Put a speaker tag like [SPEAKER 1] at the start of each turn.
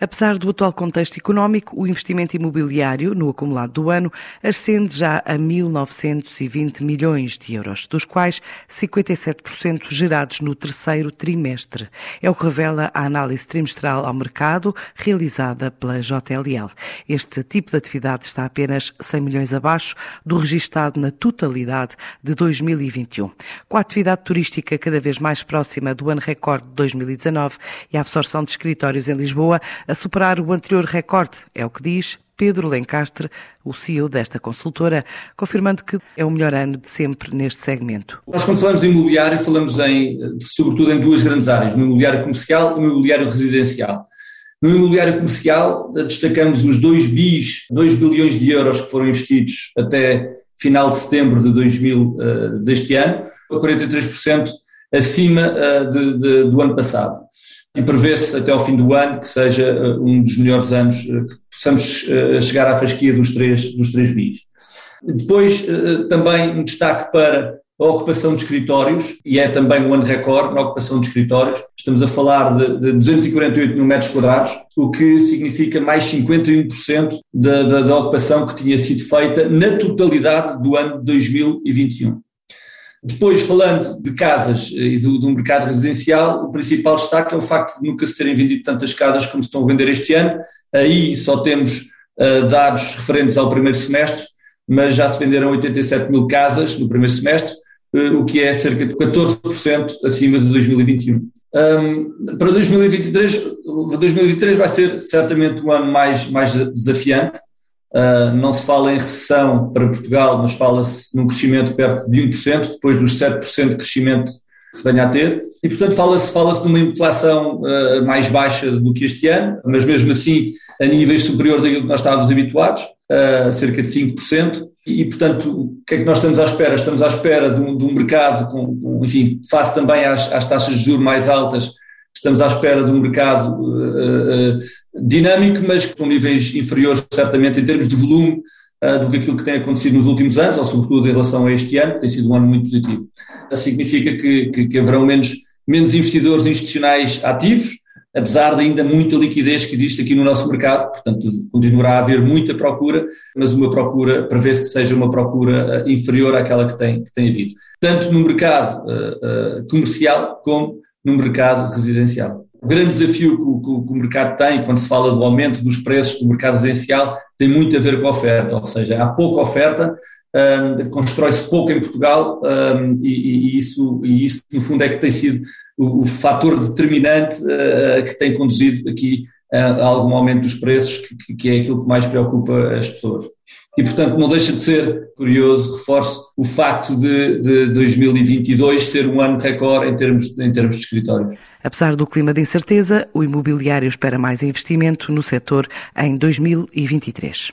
[SPEAKER 1] Apesar do atual contexto económico, o investimento imobiliário no acumulado do ano ascende já a 1.920 milhões de euros, dos quais 57% gerados no terceiro trimestre. É o que revela a análise trimestral ao mercado realizada pela JLL. Este tipo de atividade está apenas 100 milhões abaixo do registado na totalidade de 2021. Com a atividade turística cada vez mais próxima do ano recorde de 2019 e a absorção de escritórios em Lisboa, a superar o anterior recorde, é o que diz Pedro Lencastre, o CEO desta consultora, confirmando que é o melhor ano de sempre neste segmento.
[SPEAKER 2] Nós, quando falamos de imobiliário, falamos em, sobretudo em duas grandes áreas, no imobiliário comercial e no imobiliário residencial. No imobiliário comercial, destacamos os 2 bis, 2 bilhões de euros que foram investidos até final de setembro de 2000, uh, deste ano, 43% acima uh, de, de, do ano passado e prevê-se até ao fim do ano que seja eh, um dos melhores anos, eh, que possamos eh, chegar à fasquia dos três, dos três bis. Depois, também um destaque para a ocupação de escritórios, e é também um ano recorde na ocupação de escritórios. Estamos a falar de, de 248 mil metros quadrados, o que significa mais 51% da, da, da ocupação que tinha sido feita na totalidade do ano 2021. Depois, falando de casas e do, do, mercado residencial, o principal destaque é o facto de nunca se terem vendido tantas casas como se estão a vender este ano. Aí só temos uh, dados referentes ao primeiro semestre, mas já se venderam 87 mil casas no primeiro semestre, uh, o que é cerca de 14% acima de 2021. Um, para 2023, 2023 vai ser certamente um ano mais, mais desafiante, Uh, não se fala em recessão para Portugal, mas fala-se num crescimento perto de 1%, depois dos 7% de crescimento que se venha a ter, e portanto fala-se fala numa inflação uh, mais baixa do que este ano, mas mesmo assim a níveis superior daquilo que nós estávamos habituados, uh, cerca de 5%, e, e portanto o que é que nós estamos à espera? Estamos à espera de um, de um mercado, com, com, enfim, face também às, às taxas de juros mais altas, Estamos à espera de um mercado uh, uh, dinâmico, mas com níveis inferiores, certamente, em termos de volume, uh, do que aquilo que tem acontecido nos últimos anos, ou sobretudo em relação a este ano, que tem sido um ano muito positivo. Significa que, que, que haverão menos, menos investidores institucionais ativos, apesar de ainda muita liquidez que existe aqui no nosso mercado, portanto continuará a haver muita procura, mas uma procura, prevê-se que seja uma procura inferior àquela que tem, que tem havido, tanto no mercado uh, uh, comercial como no mercado residencial. O grande desafio que o, que o, mercado tem, quando se fala do aumento dos preços do mercado residencial, tem muito a ver com a oferta, ou seja, há pouca oferta, um, constrói-se pouco em Portugal um, e, e, isso, e isso, no fundo, é que tem sido o, o fator determinante uh, que tem conduzido aqui algum aumento dos preços, que, que, é aquilo que mais preocupa as pessoas. E, portanto, não deixa de ser curioso, reforço, o facto de, de 2022 ser um ano recorde em termos, em termos de escritórios.
[SPEAKER 1] Apesar do clima de incerteza, o imobiliário espera mais investimento no setor em 2023.